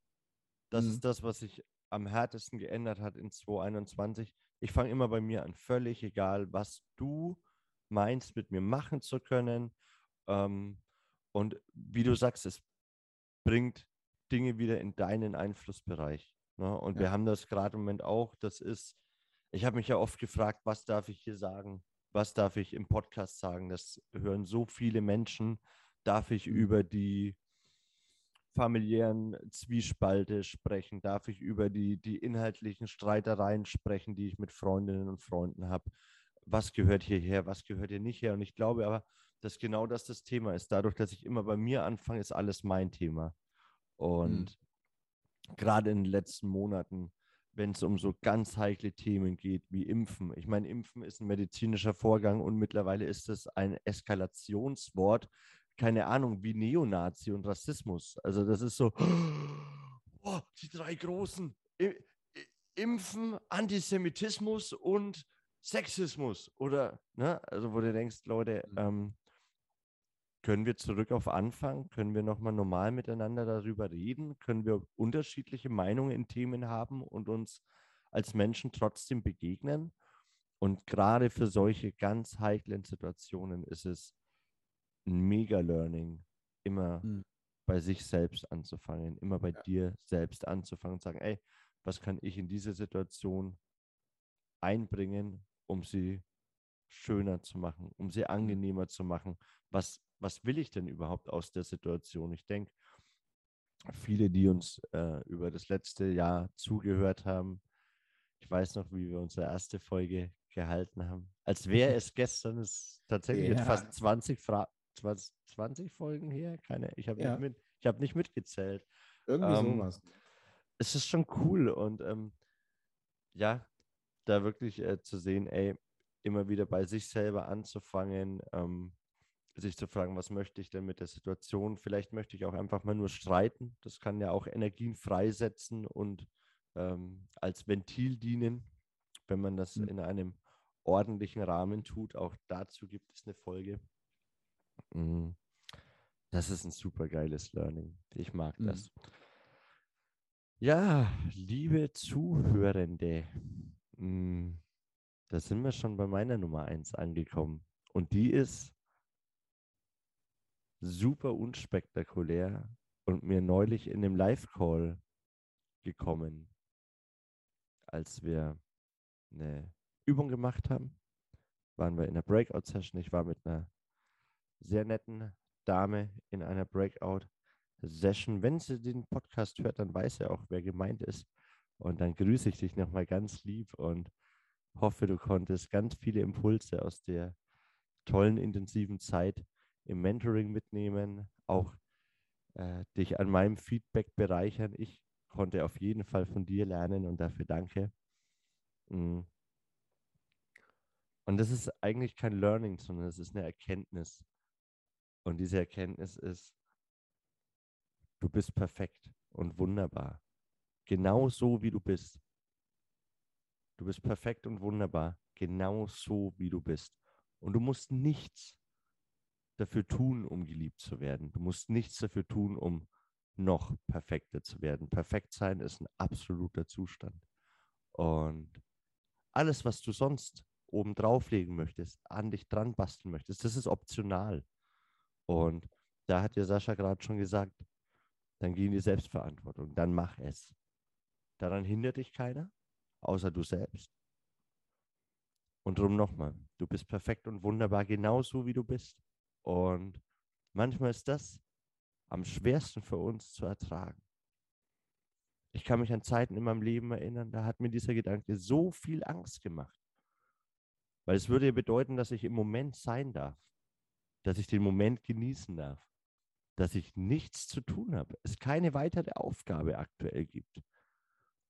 Das mhm. ist das, was sich am härtesten geändert hat in 2021. Ich fange immer bei mir an, völlig egal, was du meinst, mit mir machen zu können. Ähm, und wie du sagst, es bringt Dinge wieder in deinen Einflussbereich. Ne? Und ja. wir haben das gerade im Moment auch. Das ist, ich habe mich ja oft gefragt, was darf ich hier sagen? Was darf ich im Podcast sagen? Das hören so viele Menschen. Darf ich mhm. über die familiären Zwiespalte sprechen? Darf ich über die, die inhaltlichen Streitereien sprechen, die ich mit Freundinnen und Freunden habe? Was gehört hierher, was gehört hier nicht her? Und ich glaube aber, dass genau das das Thema ist. Dadurch, dass ich immer bei mir anfange, ist alles mein Thema. Und mhm. Gerade in den letzten Monaten, wenn es um so ganz heikle Themen geht wie Impfen. Ich meine, Impfen ist ein medizinischer Vorgang und mittlerweile ist es ein Eskalationswort, keine Ahnung, wie Neonazi und Rassismus. Also das ist so, oh, die drei großen Impfen, Antisemitismus und Sexismus. Oder, ne? Also wo du denkst, Leute, mhm. ähm, können wir zurück auf Anfang? Können wir nochmal normal miteinander darüber reden? Können wir unterschiedliche Meinungen in Themen haben und uns als Menschen trotzdem begegnen? Und gerade für solche ganz heiklen Situationen ist es ein Mega-Learning, immer mhm. bei sich selbst anzufangen, immer bei ja. dir selbst anzufangen und sagen, ey, was kann ich in diese Situation einbringen, um sie schöner zu machen, um sie mhm. angenehmer zu machen? Was, was will ich denn überhaupt aus der Situation? Ich denke, viele, die uns äh, über das letzte Jahr zugehört haben, ich weiß noch, wie wir unsere erste Folge gehalten haben. Als wäre es gestern, ist tatsächlich ja. fast 20 Fragen. 20 Folgen hier? Keine, ich habe ja. nicht, mit, hab nicht mitgezählt. Irgendwie ähm, sowas. Es ist schon cool und ähm, ja, da wirklich äh, zu sehen, ey, immer wieder bei sich selber anzufangen, ähm, sich zu fragen, was möchte ich denn mit der Situation? Vielleicht möchte ich auch einfach mal nur streiten. Das kann ja auch Energien freisetzen und ähm, als Ventil dienen, wenn man das mhm. in einem ordentlichen Rahmen tut. Auch dazu gibt es eine Folge. Mhm. Das ist ein super geiles Learning. Ich mag mhm. das. Ja, liebe Zuhörende, mhm. da sind wir schon bei meiner Nummer 1 angekommen. Und die ist super unspektakulär und mir neulich in dem Live-Call gekommen, als wir eine Übung gemacht haben. Waren wir in einer Breakout-Session. Ich war mit einer sehr netten Dame in einer Breakout-Session. Wenn sie den Podcast hört, dann weiß er auch, wer gemeint ist. Und dann grüße ich dich nochmal ganz lieb und hoffe, du konntest ganz viele Impulse aus der tollen, intensiven Zeit im Mentoring mitnehmen, auch äh, dich an meinem Feedback bereichern. Ich konnte auf jeden Fall von dir lernen und dafür danke. Mm. Und das ist eigentlich kein Learning, sondern es ist eine Erkenntnis. Und diese Erkenntnis ist, Du bist perfekt und wunderbar. Genau so, wie du bist. Du bist perfekt und wunderbar. Genau so, wie du bist. Und du musst nichts dafür tun, um geliebt zu werden. Du musst nichts dafür tun, um noch perfekter zu werden. Perfekt sein ist ein absoluter Zustand. Und alles, was du sonst oben drauflegen möchtest, an dich dran basteln möchtest, das ist optional. Und da hat dir Sascha gerade schon gesagt, dann geh in die Selbstverantwortung, dann mach es. Daran hindert dich keiner, außer du selbst. Und drum nochmal, du bist perfekt und wunderbar, genauso wie du bist. Und manchmal ist das am schwersten für uns zu ertragen. Ich kann mich an Zeiten in meinem Leben erinnern, da hat mir dieser Gedanke so viel Angst gemacht. Weil es würde ja bedeuten, dass ich im Moment sein darf, dass ich den Moment genießen darf, dass ich nichts zu tun habe, es keine weitere Aufgabe aktuell gibt.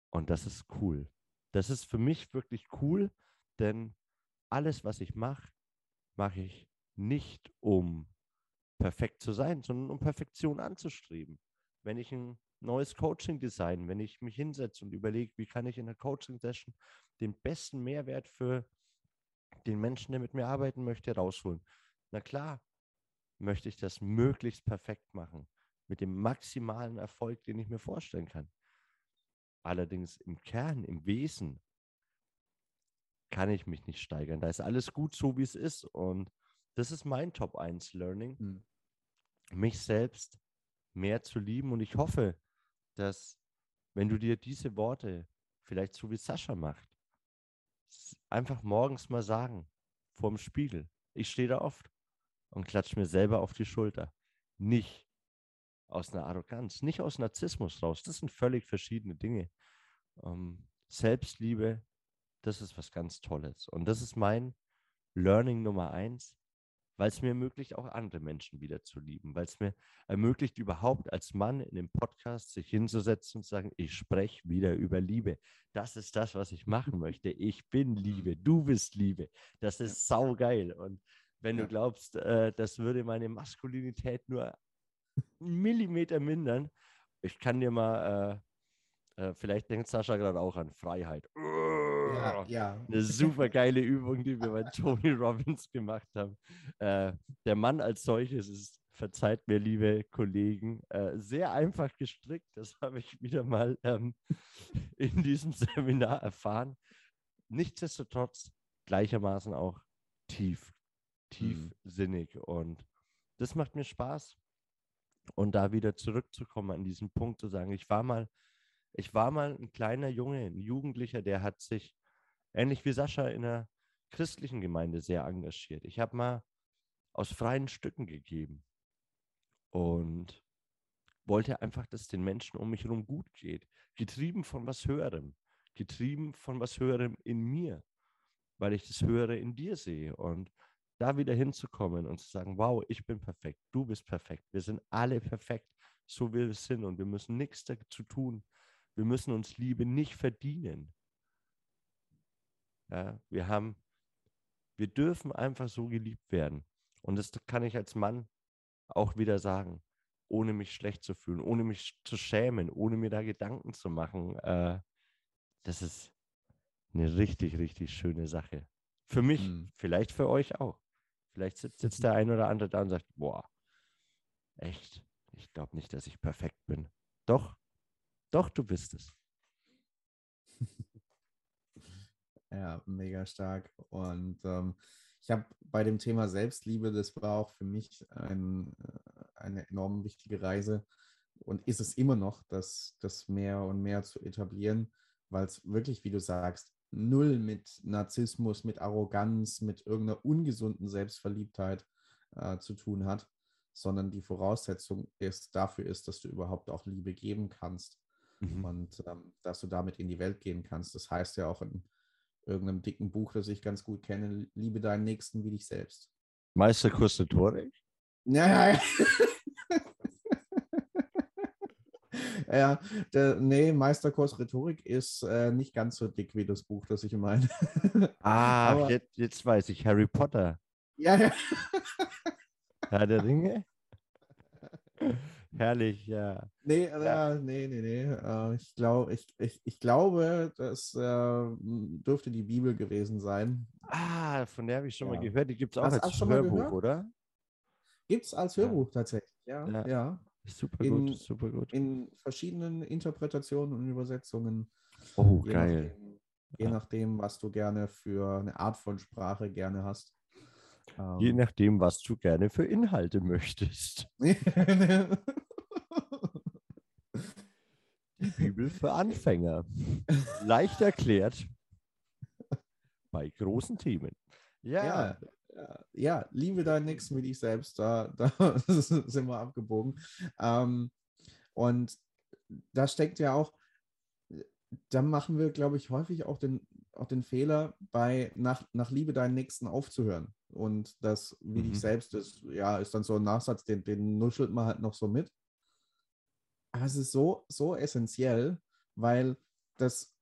Und das ist cool. Das ist für mich wirklich cool, denn alles, was ich mache, mache ich nicht, um perfekt zu sein, sondern um Perfektion anzustreben. Wenn ich ein neues Coaching design, wenn ich mich hinsetze und überlege, wie kann ich in der Coaching-Session den besten Mehrwert für den Menschen, der mit mir arbeiten möchte, rausholen. Na klar, möchte ich das möglichst perfekt machen, mit dem maximalen Erfolg, den ich mir vorstellen kann. Allerdings im Kern, im Wesen, kann ich mich nicht steigern. Da ist alles gut so, wie es ist. Und das ist mein Top 1 Learning, hm. mich selbst mehr zu lieben. Und ich hoffe, dass, wenn du dir diese Worte vielleicht so wie Sascha macht, einfach morgens mal sagen, vorm Spiegel. Ich stehe da oft und klatsche mir selber auf die Schulter. Nicht aus einer Arroganz, nicht aus Narzissmus raus. Das sind völlig verschiedene Dinge. Ähm, Selbstliebe, das ist was ganz Tolles. Und das ist mein Learning Nummer eins weil es mir ermöglicht, auch andere Menschen wieder zu lieben, weil es mir ermöglicht, überhaupt als Mann in dem Podcast sich hinzusetzen und zu sagen, ich spreche wieder über Liebe. Das ist das, was ich machen möchte. Ich bin Liebe, du bist Liebe. Das ist saugeil. Und wenn du glaubst, äh, das würde meine Maskulinität nur einen Millimeter mindern, ich kann dir mal, äh, äh, vielleicht denkt Sascha gerade auch an Freiheit. Ja, ja. Eine super geile Übung, die wir bei Tony Robbins gemacht haben. Äh, der Mann als solches ist, verzeiht mir, liebe Kollegen, äh, sehr einfach gestrickt. Das habe ich wieder mal ähm, in diesem Seminar erfahren. Nichtsdestotrotz gleichermaßen auch tief, tiefsinnig. Mhm. Und das macht mir Spaß. Und da wieder zurückzukommen an diesen Punkt zu sagen, ich war mal ich war mal ein kleiner Junge, ein Jugendlicher, der hat sich ähnlich wie Sascha in einer christlichen Gemeinde sehr engagiert. Ich habe mal aus freien Stücken gegeben und wollte einfach, dass es den Menschen um mich herum gut geht. Getrieben von was Höherem. Getrieben von was Höherem in mir, weil ich das Höhere in dir sehe. Und da wieder hinzukommen und zu sagen, wow, ich bin perfekt, du bist perfekt, wir sind alle perfekt, so wie wir sind und wir müssen nichts dazu tun, wir müssen uns Liebe nicht verdienen. Ja, wir haben, wir dürfen einfach so geliebt werden. Und das kann ich als Mann auch wieder sagen, ohne mich schlecht zu fühlen, ohne mich zu schämen, ohne mir da Gedanken zu machen. Äh, das ist eine richtig, richtig schöne Sache. Für mich, mhm. vielleicht für euch auch. Vielleicht sitzt jetzt der ein oder andere da und sagt, boah, echt, ich glaube nicht, dass ich perfekt bin. Doch, doch, du bist es. ja, mega stark. Und ähm, ich habe bei dem Thema Selbstliebe, das war auch für mich ein, äh, eine enorm wichtige Reise und ist es immer noch, das, das mehr und mehr zu etablieren, weil es wirklich, wie du sagst, null mit Narzissmus, mit Arroganz, mit irgendeiner ungesunden Selbstverliebtheit äh, zu tun hat, sondern die Voraussetzung ist, dafür ist, dass du überhaupt auch Liebe geben kannst mhm. und ähm, dass du damit in die Welt gehen kannst. Das heißt ja auch in irgendeinem dicken Buch, das ich ganz gut kenne, liebe deinen Nächsten wie dich selbst. Meisterkurs Rhetorik? Ja, ja. ja, der, nee, Meisterkurs Rhetorik ist äh, nicht ganz so dick wie das Buch, das ich meine. ah, Aber, jetzt, jetzt weiß ich, Harry Potter. Ja, ja. Herr der Ringe? Herrlich, ja. Nee, ja. Äh, nee, nee, nee. Äh, ich, glaub, ich, ich, ich glaube, das äh, dürfte die Bibel gewesen sein. Ah, von der habe ich schon ja. mal gehört. Die gibt es auch als Hörbuch, oder? Gibt es als Hörbuch tatsächlich, ja. ja. ja. Super in, gut, super gut. In verschiedenen Interpretationen und Übersetzungen. Oh, je geil. Nachdem, je nachdem, was du gerne für eine Art von Sprache gerne hast. Je ähm. nachdem, was du gerne für Inhalte möchtest. Die Bibel für Anfänger. Leicht erklärt bei großen Themen. Ja. ja, ja, ja liebe deinen Nächsten wie dich selbst. Da, da sind wir abgebogen. Ähm, und da steckt ja auch, da machen wir, glaube ich, häufig auch den, auch den Fehler, bei nach, nach Liebe deinen Nächsten aufzuhören. Und das, wie mhm. dich selbst ist, ja, ist dann so ein Nachsatz, den, den nuschelt man halt noch so mit. Aber es ist so, so essentiell, weil das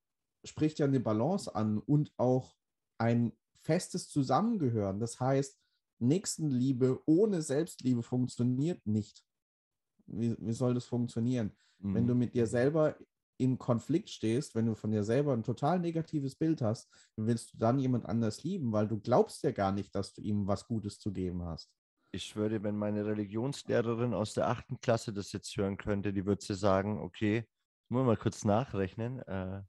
spricht ja eine Balance an und auch ein festes Zusammengehören. Das heißt, Nächstenliebe ohne Selbstliebe funktioniert nicht. Wie, wie soll das funktionieren? Mhm. Wenn du mit dir selber in Konflikt stehst, wenn du von dir selber ein total negatives Bild hast, willst du dann jemand anders lieben, weil du glaubst ja gar nicht, dass du ihm was Gutes zu geben hast. Ich würde, wenn meine Religionslehrerin aus der achten Klasse das jetzt hören könnte, die würde sie sagen, okay, muss mal kurz nachrechnen. Äh,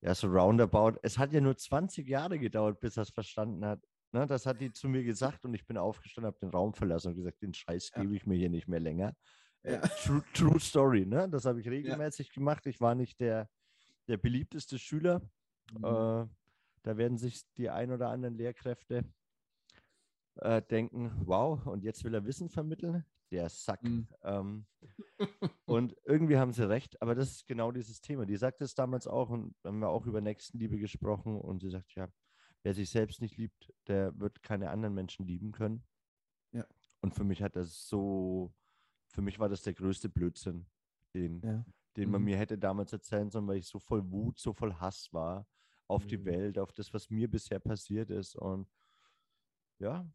ja, so roundabout. Es hat ja nur 20 Jahre gedauert, bis er es verstanden hat. Ne, das hat die zu mir gesagt und ich bin aufgestanden, habe den Raum verlassen und gesagt, den Scheiß gebe ich mir hier nicht mehr länger. Äh, ja. True, true, Story, ne? Das habe ich regelmäßig ja. gemacht. Ich war nicht der, der beliebteste Schüler. Mhm. Äh, da werden sich die ein oder anderen Lehrkräfte äh, denken, wow, und jetzt will er Wissen vermitteln. Der Sack. Mhm. Ähm, und irgendwie haben sie recht, aber das ist genau dieses Thema. Die sagt es damals auch und haben wir auch über Nächstenliebe gesprochen und sie sagt, ja, wer sich selbst nicht liebt, der wird keine anderen Menschen lieben können. Ja. Und für mich hat das so für mich war das der größte Blödsinn, den, ja. den man mhm. mir hätte damals erzählen sollen, weil ich so voll Wut, so voll Hass war auf mhm. die Welt, auf das, was mir bisher passiert ist. Und ja,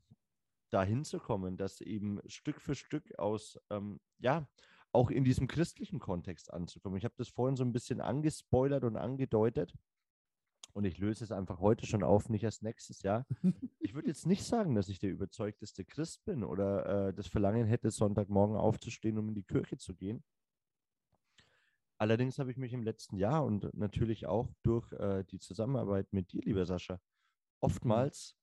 dahin zu kommen, dass eben Stück für Stück aus, ähm, ja, auch in diesem christlichen Kontext anzukommen. Ich habe das vorhin so ein bisschen angespoilert und angedeutet. Und ich löse es einfach heute schon auf, nicht erst nächstes Jahr. Ich würde jetzt nicht sagen, dass ich der überzeugteste Christ bin oder äh, das Verlangen hätte, Sonntagmorgen aufzustehen, um in die Kirche zu gehen. Allerdings habe ich mich im letzten Jahr und natürlich auch durch äh, die Zusammenarbeit mit dir, lieber Sascha, oftmals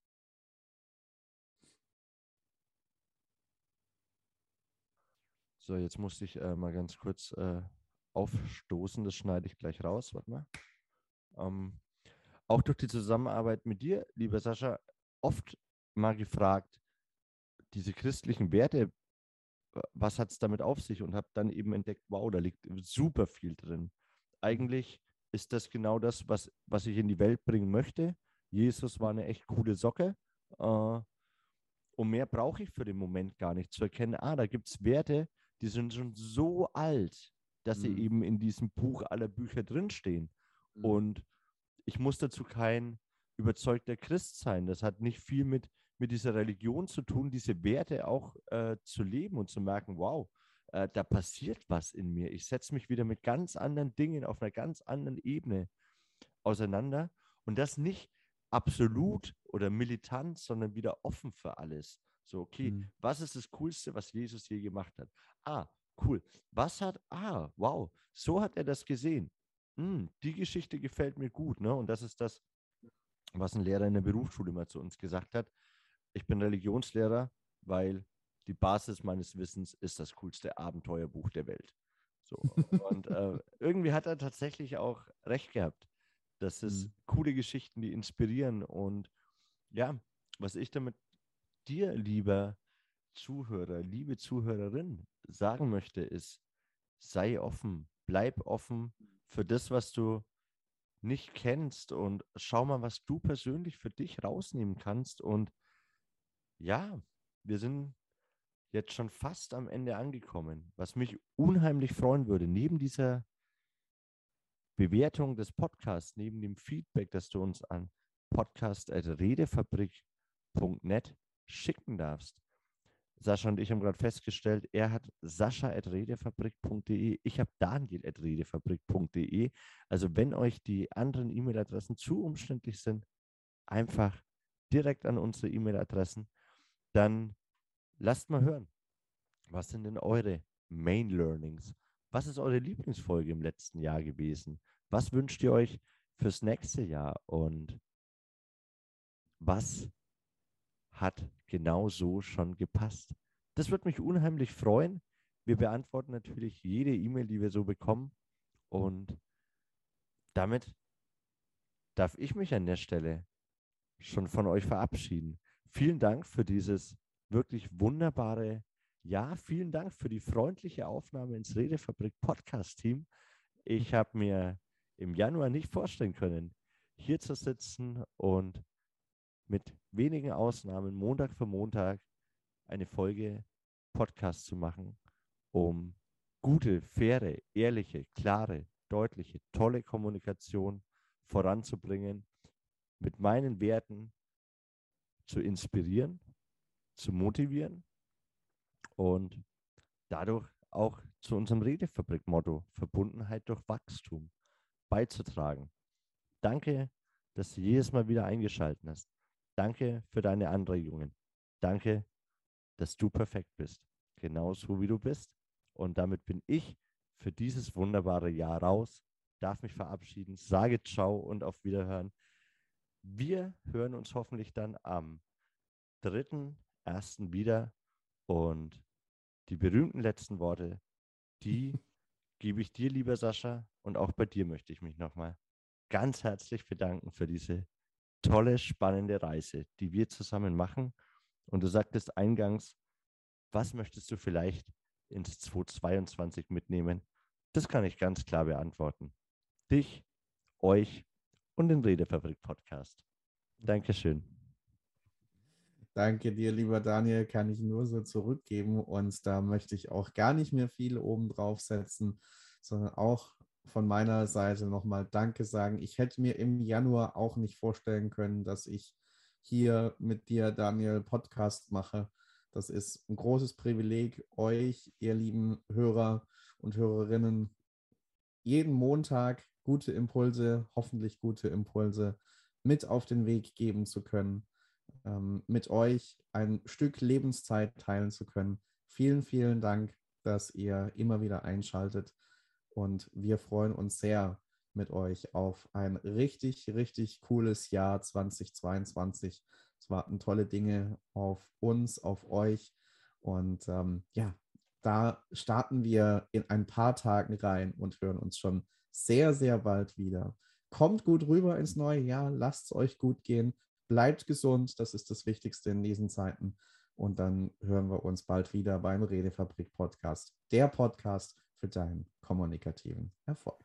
So, jetzt musste ich äh, mal ganz kurz äh, aufstoßen. Das schneide ich gleich raus. Warte mal. Ähm, auch durch die Zusammenarbeit mit dir, lieber Sascha, oft mal gefragt, diese christlichen Werte, was hat es damit auf sich? Und habe dann eben entdeckt, wow, da liegt super viel drin. Eigentlich ist das genau das, was, was ich in die Welt bringen möchte. Jesus war eine echt coole Socke. Äh, und mehr brauche ich für den Moment gar nicht zu erkennen. Ah, da gibt es Werte, die sind schon so alt, dass mhm. sie eben in diesem Buch aller Bücher drinstehen. Mhm. Und ich muss dazu kein überzeugter Christ sein. Das hat nicht viel mit, mit dieser Religion zu tun, diese Werte auch äh, zu leben und zu merken, wow, äh, da passiert was in mir. Ich setze mich wieder mit ganz anderen Dingen auf einer ganz anderen Ebene auseinander und das nicht absolut oder militant, sondern wieder offen für alles. So, okay, mhm. was ist das Coolste, was Jesus je gemacht hat? Ah, cool. Was hat, ah, wow, so hat er das gesehen hm, die Geschichte gefällt mir gut. Ne? Und das ist das, was ein Lehrer in der Berufsschule mal zu uns gesagt hat. Ich bin Religionslehrer, weil die Basis meines Wissens ist das coolste Abenteuerbuch der Welt. So. Und äh, irgendwie hat er tatsächlich auch recht gehabt. Das ist mhm. coole Geschichten, die inspirieren. Und ja, was ich damit dir, lieber Zuhörer, liebe Zuhörerin, sagen möchte, ist, sei offen, bleib offen, für das, was du nicht kennst und schau mal, was du persönlich für dich rausnehmen kannst. Und ja, wir sind jetzt schon fast am Ende angekommen, was mich unheimlich freuen würde, neben dieser Bewertung des Podcasts, neben dem Feedback, das du uns an podcast.redefabrik.net schicken darfst, Sascha und ich haben gerade festgestellt, er hat sascha.redefabrik.de, ich habe daniel.redefabrik.de. Also wenn euch die anderen E-Mail-Adressen zu umständlich sind, einfach direkt an unsere E-Mail-Adressen, dann lasst mal hören. Was sind denn eure Main Learnings? Was ist eure Lieblingsfolge im letzten Jahr gewesen? Was wünscht ihr euch fürs nächste Jahr? Und was hat genau so schon gepasst? Das würde mich unheimlich freuen. Wir beantworten natürlich jede E-Mail, die wir so bekommen. Und damit darf ich mich an der Stelle schon von euch verabschieden. Vielen Dank für dieses wirklich wunderbare Jahr. Vielen Dank für die freundliche Aufnahme ins Redefabrik Podcast Team. Ich habe mir im Januar nicht vorstellen können, hier zu sitzen und mit wenigen Ausnahmen Montag für Montag eine Folge Podcast zu machen, um gute, faire, ehrliche, klare, deutliche, tolle Kommunikation voranzubringen, mit meinen Werten zu inspirieren, zu motivieren und dadurch auch zu unserem Redefabrik-Motto Verbundenheit durch Wachstum beizutragen. Danke, dass du jedes Mal wieder eingeschaltet hast. Danke für deine Anregungen. Danke, dass du perfekt bist, genauso wie du bist. Und damit bin ich für dieses wunderbare Jahr raus, darf mich verabschieden, sage Ciao und auf Wiederhören. Wir hören uns hoffentlich dann am 3.1. wieder und die berühmten letzten Worte, die gebe ich dir, lieber Sascha, und auch bei dir möchte ich mich nochmal ganz herzlich bedanken für diese tolle, spannende Reise, die wir zusammen machen. Und du sagtest eingangs, was möchtest du vielleicht ins 2022 mitnehmen? Das kann ich ganz klar beantworten. Dich, euch und den Redefabrik-Podcast. Dankeschön. Danke dir, lieber Daniel, kann ich nur so zurückgeben. Und da möchte ich auch gar nicht mehr viel oben drauf setzen, sondern auch von meiner Seite nochmal Danke sagen. Ich hätte mir im Januar auch nicht vorstellen können, dass ich hier mit dir, Daniel, Podcast mache. Das ist ein großes Privileg, euch, ihr lieben Hörer und Hörerinnen, jeden Montag gute Impulse, hoffentlich gute Impulse mit auf den Weg geben zu können, ähm, mit euch ein Stück Lebenszeit teilen zu können. Vielen, vielen Dank, dass ihr immer wieder einschaltet. Und wir freuen uns sehr mit euch auf ein richtig, richtig cooles Jahr 2022. Es warten tolle Dinge auf uns, auf euch. Und ähm, ja, da starten wir in ein paar Tagen rein und hören uns schon sehr, sehr bald wieder. Kommt gut rüber ins neue Jahr, lasst es euch gut gehen, bleibt gesund, das ist das Wichtigste in diesen Zeiten. Und dann hören wir uns bald wieder beim Redefabrik Podcast, der Podcast für deinen kommunikativen Erfolg.